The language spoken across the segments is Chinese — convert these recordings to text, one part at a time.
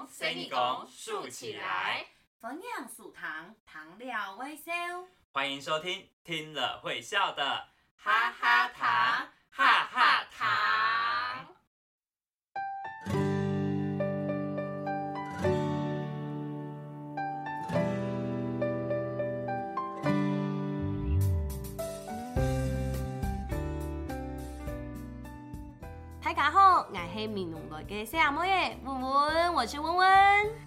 公，随你公，竖起来，冯样数糖，糖料微笑。欢迎收听，听了会笑的哈哈糖，哈哈闽南来嘅小妹文文，我是文文。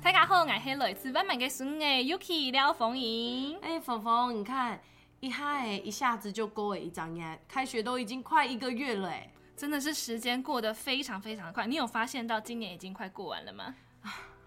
大家好，我是来自万万嘅孙诶 Yuki 廖凤莹。哎，峰峰，你看一嗨，一下子就过了一张眼，开学都已经快一个月了，哎，真的是时间过得非常非常快。你有发现到今年已经快过完了吗？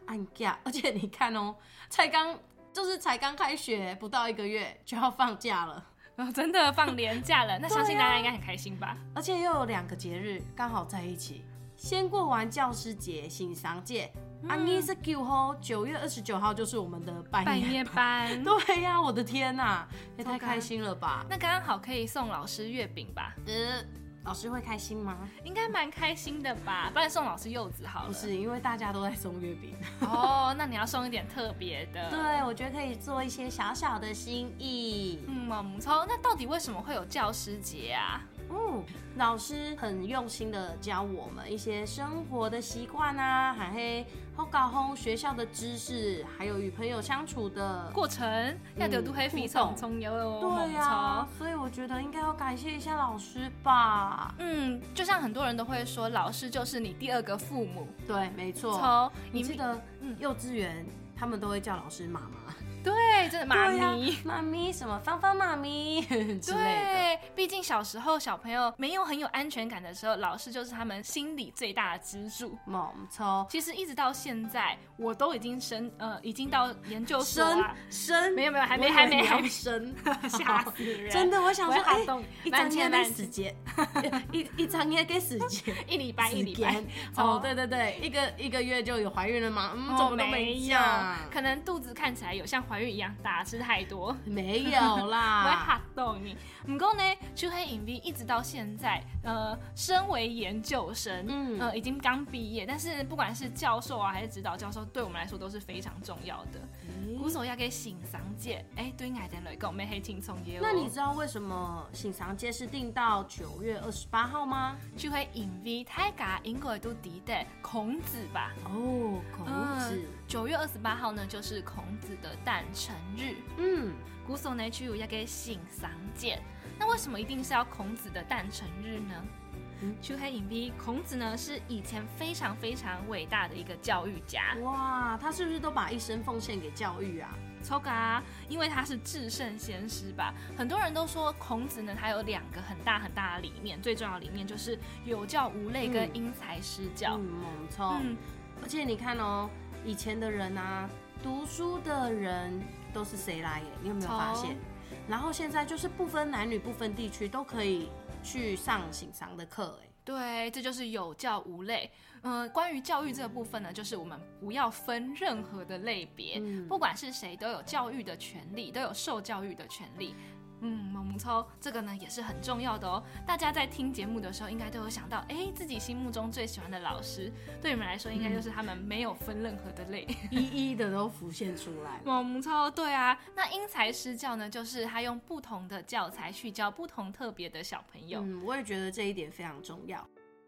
按假，而且你看哦，才刚就是才刚开学不到一个月就要放假了。哦，真的放年假了，那相信大家应该很开心吧？而且又有两个节日刚好在一起，先过完教师节、新商界，啊，你是九号，九月二十九号就是我们的拜拜年年班。对呀、我的天呐，也太开心了吧！那刚刚好可以送老师月饼吧？呃，老师会开心吗？应该蛮开心的吧？不然送老师柚子好了。不是，因为大家都在送月饼。哦，那你要送一点特别的。对，我觉得可以做一些小小的心意。嗯，冇唔错。那到底为什么会有教师节啊？嗯，老师很用心的教我们一些生活的习惯啊，还会好搞好学校的知识，还有与朋友相处的过程要得都黑非互动常重要哦，对呀、错。所以我觉得应该要感谢一下老师吧。嗯，就像很多人都会说，老师就是你第二个父母。对，没错。从你记得嗯幼稚园他们都会叫老师妈妈，对，真的妈咪。妈咪什么芳芳妈咪 之类的。对，毕竟小时候小朋友没有很有安全感的时候，老师就是他们心里最大的支柱。冇错，其实一直到现在，我都已经升呃，已经到研究所生啊，生没有没有还没还没还没生，吓死人！真的，我想说，哎、我会动一张天给慢时间，一一张页给时间，一礼拜一礼拜。哦，对对对，一个一个月就有怀孕了吗？嗯，哦怎么都没有，，可能肚子看起来有像怀孕一样大，吃太多。没有啦 我会啦。吓到你。不过呢，就黑影 V 一直到现在，呃，身为研究生，嗯嗯，呃，已经刚毕业，但是不管是教授啊，还是指导教授，对我们来说都是非常重要的。古手要给醒商界，哎，对爱的来讲，没黑轻松耶。那你知道为什么醒长街是定到九月二十八号吗？就会引 V 太家应该都敌的孔子吧？哦，孔子，九月二十八号呢，就是孔子的诞辰日。嗯，古手呢，就要给醒商界。那为什么一定是要孔子的诞辰日呢？嗯去黑影 V，孔子呢是以前非常非常伟大的一个教育家，哇，他是不是都把一生奉献给教育啊？抽嘎，因为他是至圣先师吧。很多人都说孔子呢，他有两个很大很大的理念，最重要的理念就是有教无类跟嗯因材施教。嗯，而且你看哦，以前的人啊，读书的人都是谁来耶？你有没有发现？然后现在就是不分男女、不分地区，都可以去上醒商的课，哎，对，这就是有教无类。嗯、关于教育这个部分呢，就是我们不要分任何的类别，嗯不管是谁都有教育的权利，都有受教育的权利。嗯，萌萌抽这个呢也是很重要的哦。大家在听节目的时候，应该都有想到，哎，自己心目中最喜欢的老师，对你们来说，应该就是他们没有分任何的类。一一的都浮现出来了。毛木抽对啊，那因材施教呢，就是他用不同的教材去教不同特别的小朋友。嗯，我也觉得这一点非常重要。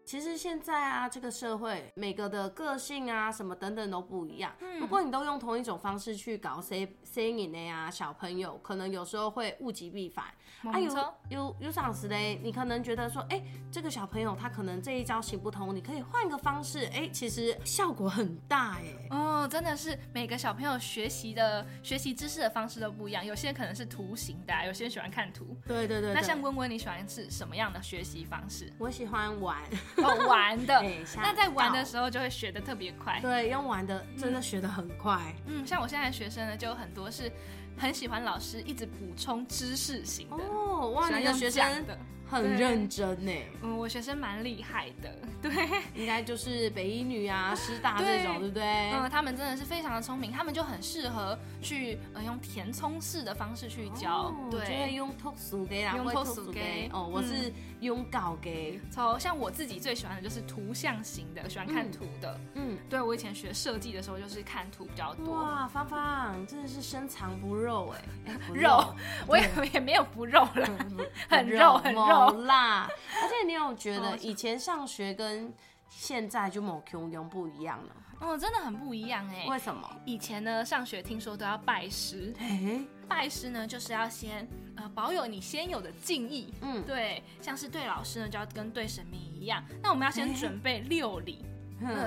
其实现在啊，这个社会每个的个性啊，什么等等都不一样。嗯如果你都用同一种方式去搞 say saying 的呀，小朋友可能有时候会物极必反。毛啊，有有有赏识嘞，你可能觉得说，哎、这个小朋友他可能这一招行不通，你可以换个方式，哎、其实效果很大哎。哦，真的是每个小朋友学习的学习知识的方式都不一样，有些人可能是图形的啊、有些人喜欢看图。对对对那像对温温，你喜欢是什么样的学习方式？我喜欢玩，哦，玩的。那在玩的时候就会学的特别快。对，用玩的真的学的很快。嗯，像我现在的学生呢，就有很多是很喜欢老师一直补充知识型的。哦，哇，你的学生的。很对认真呢，嗯，我学生蛮厉害的，对，应该就是北一女啊、师大这对种，对不对？嗯，他们真的是非常的聪明，他们就很适合去呃用填充式的方式去教，哦就会对，用特殊给啦，用会特殊特殊给给哦，我嗯是用稿给，从像我自己最喜欢的就是图像型的，喜欢看图的。嗯，对我以前学设计的时候就是看图比较多。哇，芳芳真的是深藏不露 哎、哎不肉，我也也没有不肉了，很肉很某肉。啦。而且你有觉得哦以前上学跟现在就某 Q 用不一样呢？哦，真的很不一样哎。为什么？以前呢，上学听说都要拜师，哎，拜师呢就是要先呃保有你先有的敬意，嗯，对，像是对老师呢就要跟对神明一样。那我们要先哎准备六礼，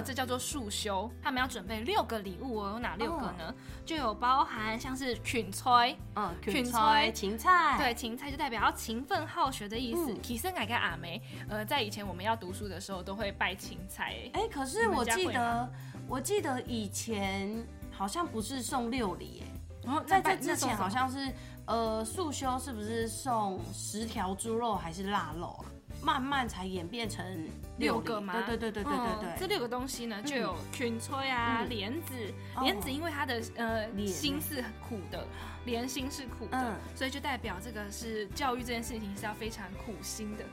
这叫做束修。他们要准备六个礼物哦，有哪六个呢？就有包含像是芹菜，嗯，芹芹菜菜、芹菜，对，芹菜就代表要勤奋好学的意思。嗯。提升改跟阿梅，呃，在以前我们要读书的时候都会拜芹菜，哎，哎，可是我记得，我记得以前好像不是送六礼耶，然后在这之前好像是呃素修是不是送十条猪肉还是腊肉啊？慢慢才演变成六个吗？对对对对对嗯对对。这六个东西呢，就有芹菜啊、嗯莲子，哦莲子因为它的呃莲心是苦的，莲心是苦的嗯，所以就代表这个是教育这件事情是要非常苦心的。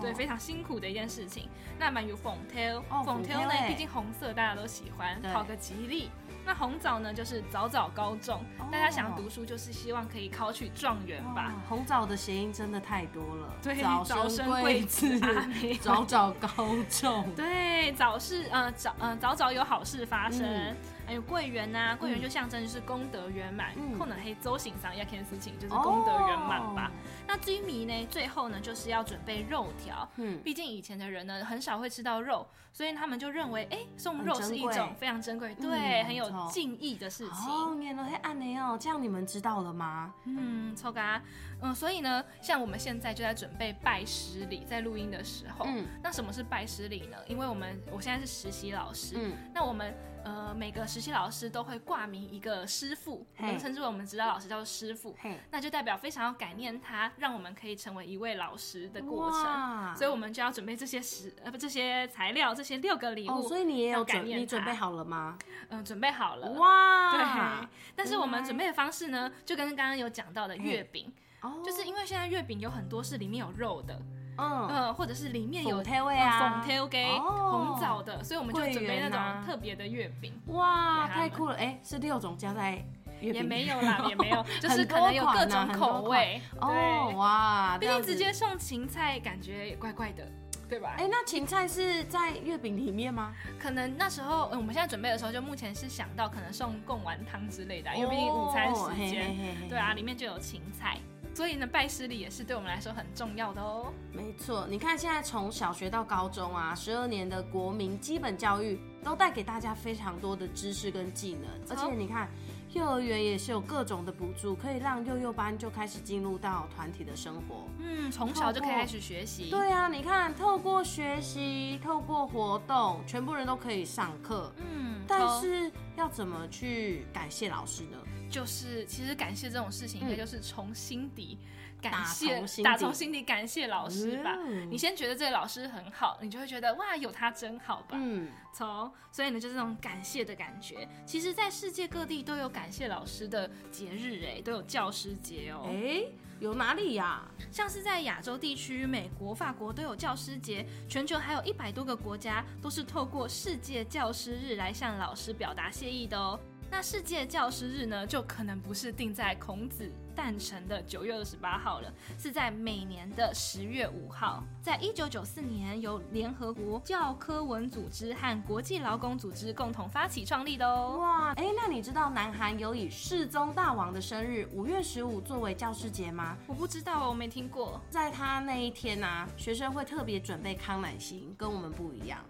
对，非常辛苦的一件事情。那么有红 tail，哦红 tail 呢，毕竟红色大家都喜欢，对讨个吉利。那红枣呢，就是早早高中，哦大家想读书就是希望可以考取状元吧。哇红枣的谐音真的太多了，对，早早生生贵子 早早高中，对，早事呃早呃早早有好事发生，嗯还有桂圆呐、桂圆嗯就象征就是功德圆满，嗯可能黑周行上要件事情就是功德圆满吧。哦。那至于米呢，最后呢就是要准备肉条，嗯，毕竟以前的人呢很少会吃到肉，所以他们就认为哎送肉是一种非常珍贵，嗯对，很有敬意的事情。哦，原来按呢哦，这样你们知道了吗？嗯，臭嘎，嗯，所以呢，像我们现在就在准备拜师礼，在录音的时候，嗯那什么是拜师礼呢？因为我们我现在是实习老师，嗯，那我们呃每个实习老师都会挂名一个师傅，我们称之为我们指导老师叫做师傅，那就代表非常要感念他，让我们可以成为一位老师的过程。所以我们就要准备这些食呃不这些材料，这些六个礼哦，物，所以你也有要感准，念你准备好了吗？嗯、准备好了。哇，对，但是我们准备的方式呢，就跟刚刚有讲到的月饼，哦，就是因为现在月饼有很多是里面有肉的，嗯，呃，或者是里面有粉贴味啊。粉贴给哦。红枣的，所以我们就准备那种特别的月饼，哇，太酷了！哎，是六种加在月饼。也没有啦，也没有，就是可能有各种口味，哦，对，哇，毕竟直接送芹菜感觉也怪怪的，对吧？哎，那芹菜是在月饼里面吗？可能那时候，嗯，我们现在准备的时候，就目前是想到可能送贡丸汤之类的啊，因为毕竟午餐时间，嘿嘿嘿。对啊，里面就有芹菜，所以呢，拜师礼也是对我们来说很重要的哦。没错，你看现在从小学到高中啊，十二年的国民基本教育都带给大家非常多的知识跟技能，而且你看。幼儿园也是有各种的补助，可以让幼幼班就开始进入到团体的生活。嗯，从小就可以开始学习。对啊，你看，透过学习，透过活动，全部人都可以上课。嗯，但是要怎么去感谢老师呢？就是其实感谢这种事情，应该就是从心底感谢打从心底感谢老师吧。嗯你先觉得这个老师很好，你就会觉得哇，有他真好吧。嗯，从所以呢，就是这种感谢的感觉。其实，在世界各地都有感谢老师的节日，哎，都有教师节哦。哎、有哪里呀、像是在亚洲地区，美国、法国都有教师节，全球还有一百多个国家都是透过世界教师日来向老师表达谢意的哦。那世界教师日呢，就可能不是定在孔子诞辰的九月二十八号了，是在每年的十月五号。在一九九四年，由联合国教科文组织和国际劳工组织共同发起创立的哦。哇，哎、那你知道南韩有以世宗大王的生日五月十五作为教师节吗？我不知道哦，我没听过。在他那一天呢、啊，学生会特别准备康乃馨，跟我们不一样。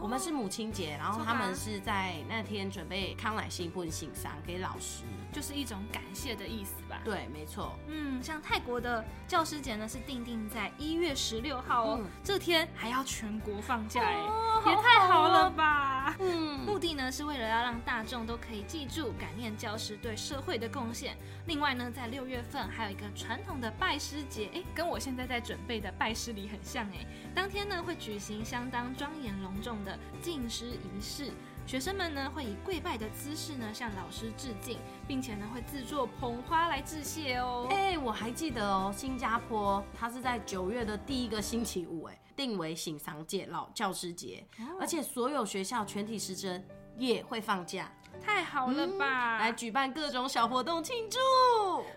我们是母亲节，然后他们是在那天准备康乃馨或欣赏给老师。就是一种感谢的意思吧。对，没错。嗯，像泰国的教师节呢是定定在一月十六号哦，嗯这天还要全国放假哎、哦也太好了吧！嗯，目的呢是为了要让大众都可以记住感念教师对社会的贡献。另外呢，在六月份还有一个传统的拜师节，哎，跟我现在在准备的拜师礼很像哎。当天呢会举行相当庄严隆重的敬师仪式。学生们呢会以跪拜的姿势呢向老师致敬，并且呢会制作捧花来致谢哦。哎，我还记得哦，新加坡它是在九月的第一个星期五，哎，定为醒丧节老教师节，而且所有学校全体师生也会放假。太好了吧！来举办各种小活动庆祝。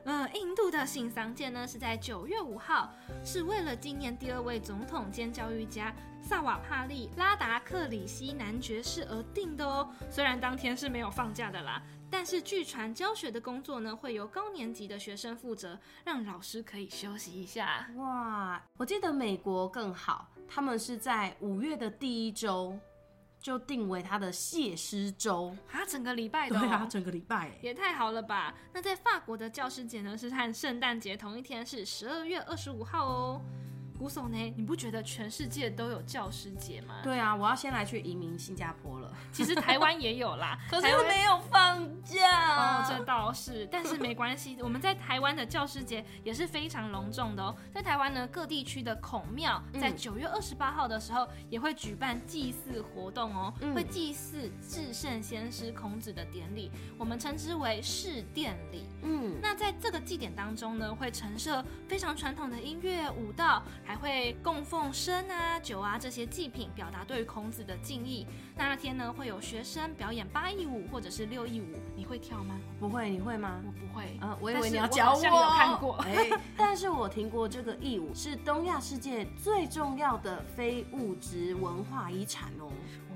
嗯，印度的新桑节呢是在九月五号，是为了纪念第二位总统兼教育家萨瓦帕利拉达克里希男爵士而定的哦。虽然当天是没有放假的啦，但是据传教学的工作呢会由高年级的学生负责，让老师可以休息一下。哇，我记得美国更好，他们是在五月的第一周。就定为他的谢师周啊，整个礼拜的，对啊，整个礼拜也太好了吧？那在法国的教师节呢，是和圣诞节同一天，是十二月二十五号哦。古总呢？你不觉得全世界都有教师节吗？对啊，我要先来去移民新加坡了。其实台湾也有啦，可是没有放假。哦，这倒是，但是没关系，我们在台湾的教师节也是非常隆重的哦。在台湾呢，各地区的孔庙在九月二十八号的时候也会举办祭祀活动哦，会祭祀至圣先师孔子的典礼，我们称之为祀殿礼。嗯，那在这个祭典当中呢，会陈设非常传统的音乐舞蹈。还会供奉生啊、酒啊这些祭品，表达对于孔子的敬意。那那天呢，会有学生表演八佾舞或者是六佾舞，你会跳吗？不会，你会吗？我不会。嗯，我以为你要教我。有看过。哎，但是我听过这个佾舞是东亚世界最重要的非物质文化遗产哦。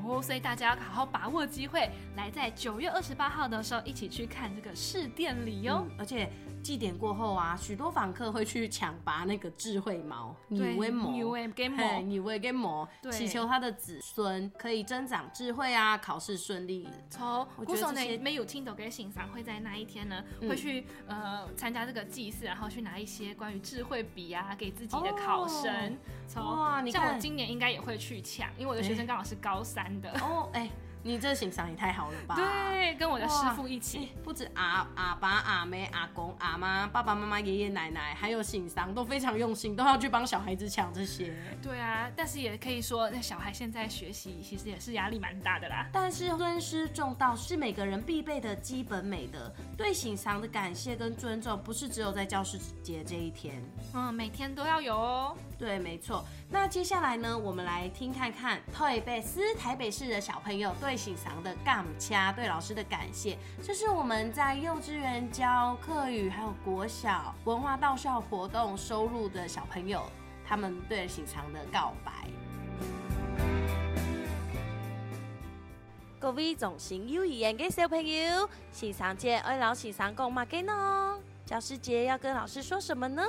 哦，所以大家要好好把握机会，来在九月二十八号的时候一起去看这个试殿礼哟。而且。祭典过后啊，许多访客会去抢拔那个智慧毛，女威魔，女威给魔，女威给魔，祈求他的子孙可以增长智慧啊，考试顺利。从古时候呢，没有听懂给欣赏，会在那一天呢，会去呃参加这个祭祀，然后去拿一些关于智慧笔啊，给自己的考生。哇，像我今年应该也会去抢，因为我的学生刚好是高三的。哦，哎。你这形象也太好了吧！对，跟我的师傅一起，不止阿阿爸、阿妹、阿公、阿妈、爸爸妈妈、爷爷奶奶，还有形象都非常用心，都要去帮小孩子抢这些。对啊，但是也可以说，那小孩现在学习其实也是压力蛮大的啦。但是尊师重道是每个人必备的基本美德，对形象的感谢跟尊重，不是只有在教师节这一天，嗯，每天都要有哦。对，没错。那接下来呢，我们来听看看台北斯台北市的小朋友对醒常的感掐，对老师的感谢。这是我们在幼稚园教课语，还有国小文化到校活动收入的小朋友，他们对醒常的告白。各位重心幼儿园的小朋友，醒常节爱老师上讲嘛给呢？教师节要跟老师说什么呢？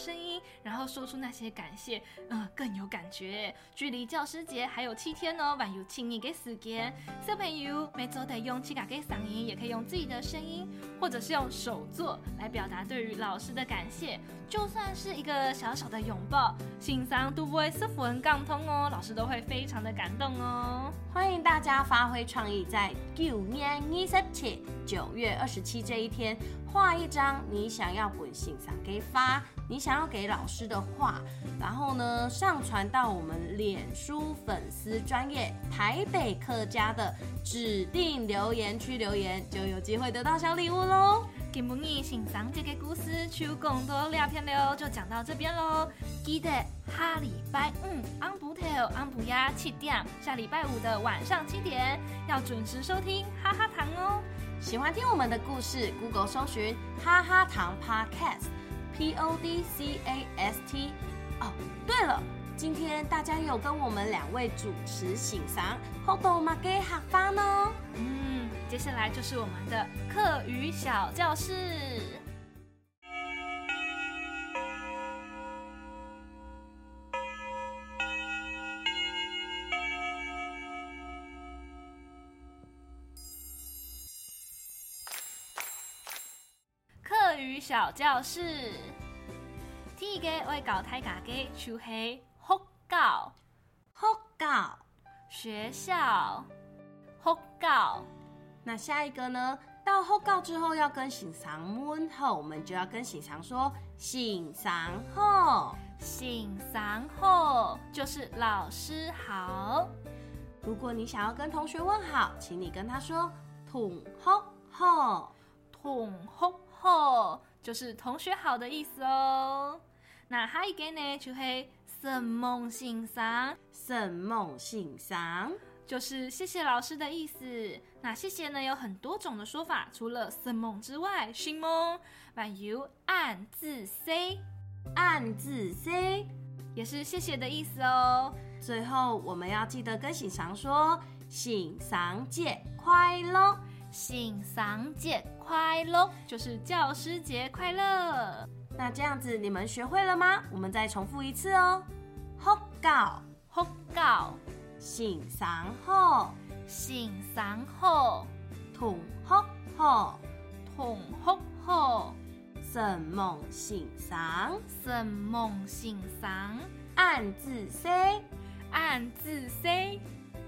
声音，然后说出那些感谢，嗯，更有感觉。距离教师节还有七天哦，还有亲你给时间。小朋友每周得用七嘎给嗓音，也可以用自己的声音，或者是用手作来表达对于老师的感谢。就算是一个小小的拥抱，欣赏都不会是符文杠通哦，老师都会非常的感动哦。欢迎大家发挥创意，在九年二十七九月二十七这一天，画一张你想要本欣赏给发，你想要给老师的画，然后呢上传到我们脸书粉丝专业台北客家的指定留言区留言，就有机会得到小礼物喽。今日欣赏这个故事，就更多聊天了，就讲到这边喽。记得下礼拜五安布头安普亚七点，下礼拜五的晚上七点要准时收听哈哈糖哦。喜欢听我们的故事，Google 搜寻哈哈糖 Podcast，P O D C A S T。哦，对了，今天大家有跟我们两位主持欣赏，好多嘛给合翻哦。嗯，接下来就是我们的课余小教室。小教室，第一个会教大家嘅就是学校、好搞。学校、学校。那下一个呢？到后告之后要跟醒常问候，我们就要跟醒常说醒常后。醒上后就是老师好，如果你想要跟同学问好，请你跟他说同学后。同学好就是同学好的意思哦。那下一个呢，就是圣梦欣赏，圣梦欣赏。就是谢谢老师的意思。那谢谢呢有很多种的说法，除了圣梦之外，寻梦还有暗自 say，暗自 say。也是谢谢的意思哦。最后我们要记得跟醒常说醒常节快乐。欣赏节快乐，就是教师节快乐。那这样子你们学会了吗？我们再重复一次哦。好搞，学校、醒常好，欣赏好、同学好，同学好、圣梦欣赏，什梦欣赏、暗自 say，暗自 say，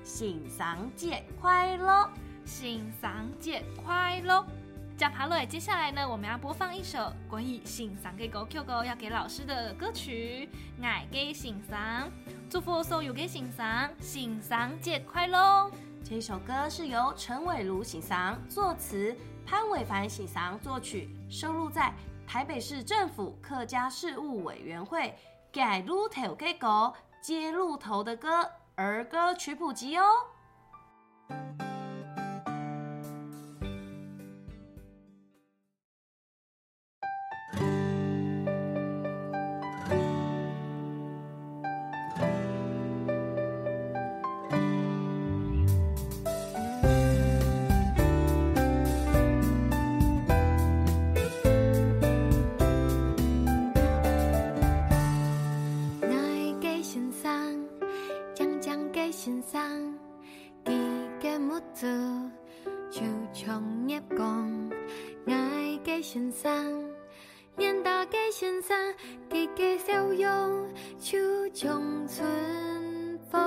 欣赏节快乐。欣赏节快乐。加爬瑞，接下来呢，我们要播放一首关于欣赏嘅歌曲歌，要给老师的歌曲《爱给欣赏》，祝福所有给欣赏，欣赏节快乐。这首歌是由陈伟如欣赏作词，潘伟凡欣赏作曲，收录在台北市政府客家事务委员会改路头嘅歌接路头的歌儿歌曲谱集哦。嘅木子就从叶讲。爱给欣赏，演大给欣赏，记嘅笑容就从春风。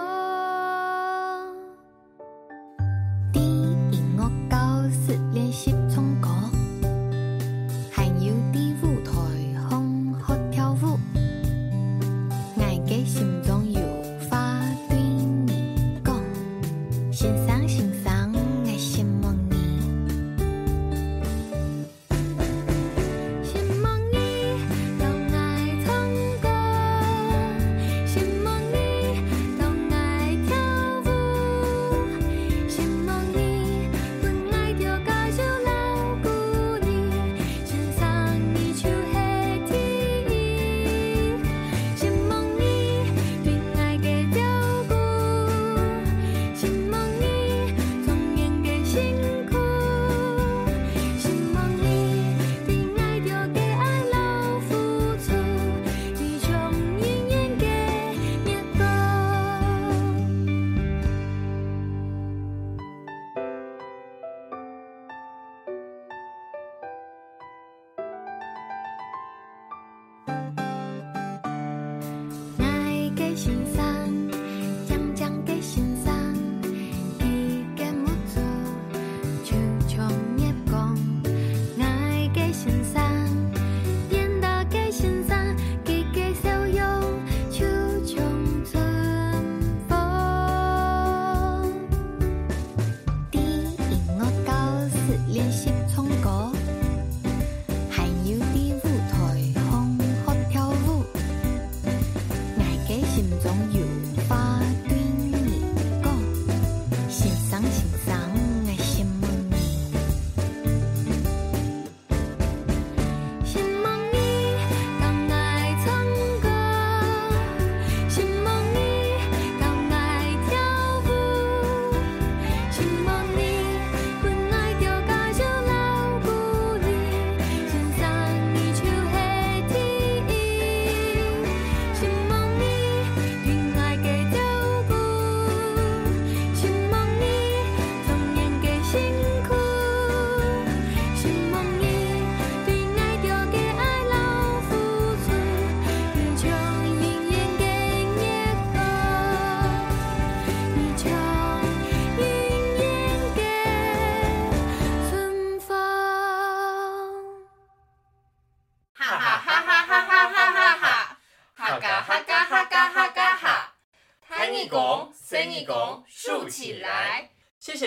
心中有。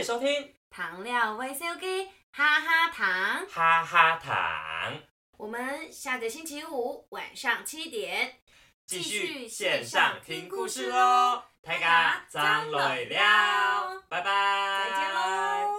收听。糖料 V C O K，哈哈糖，哈哈糖，我们下个星期五晚上七点继续线上听故事喽，大家张磊了，拜拜，再见喽。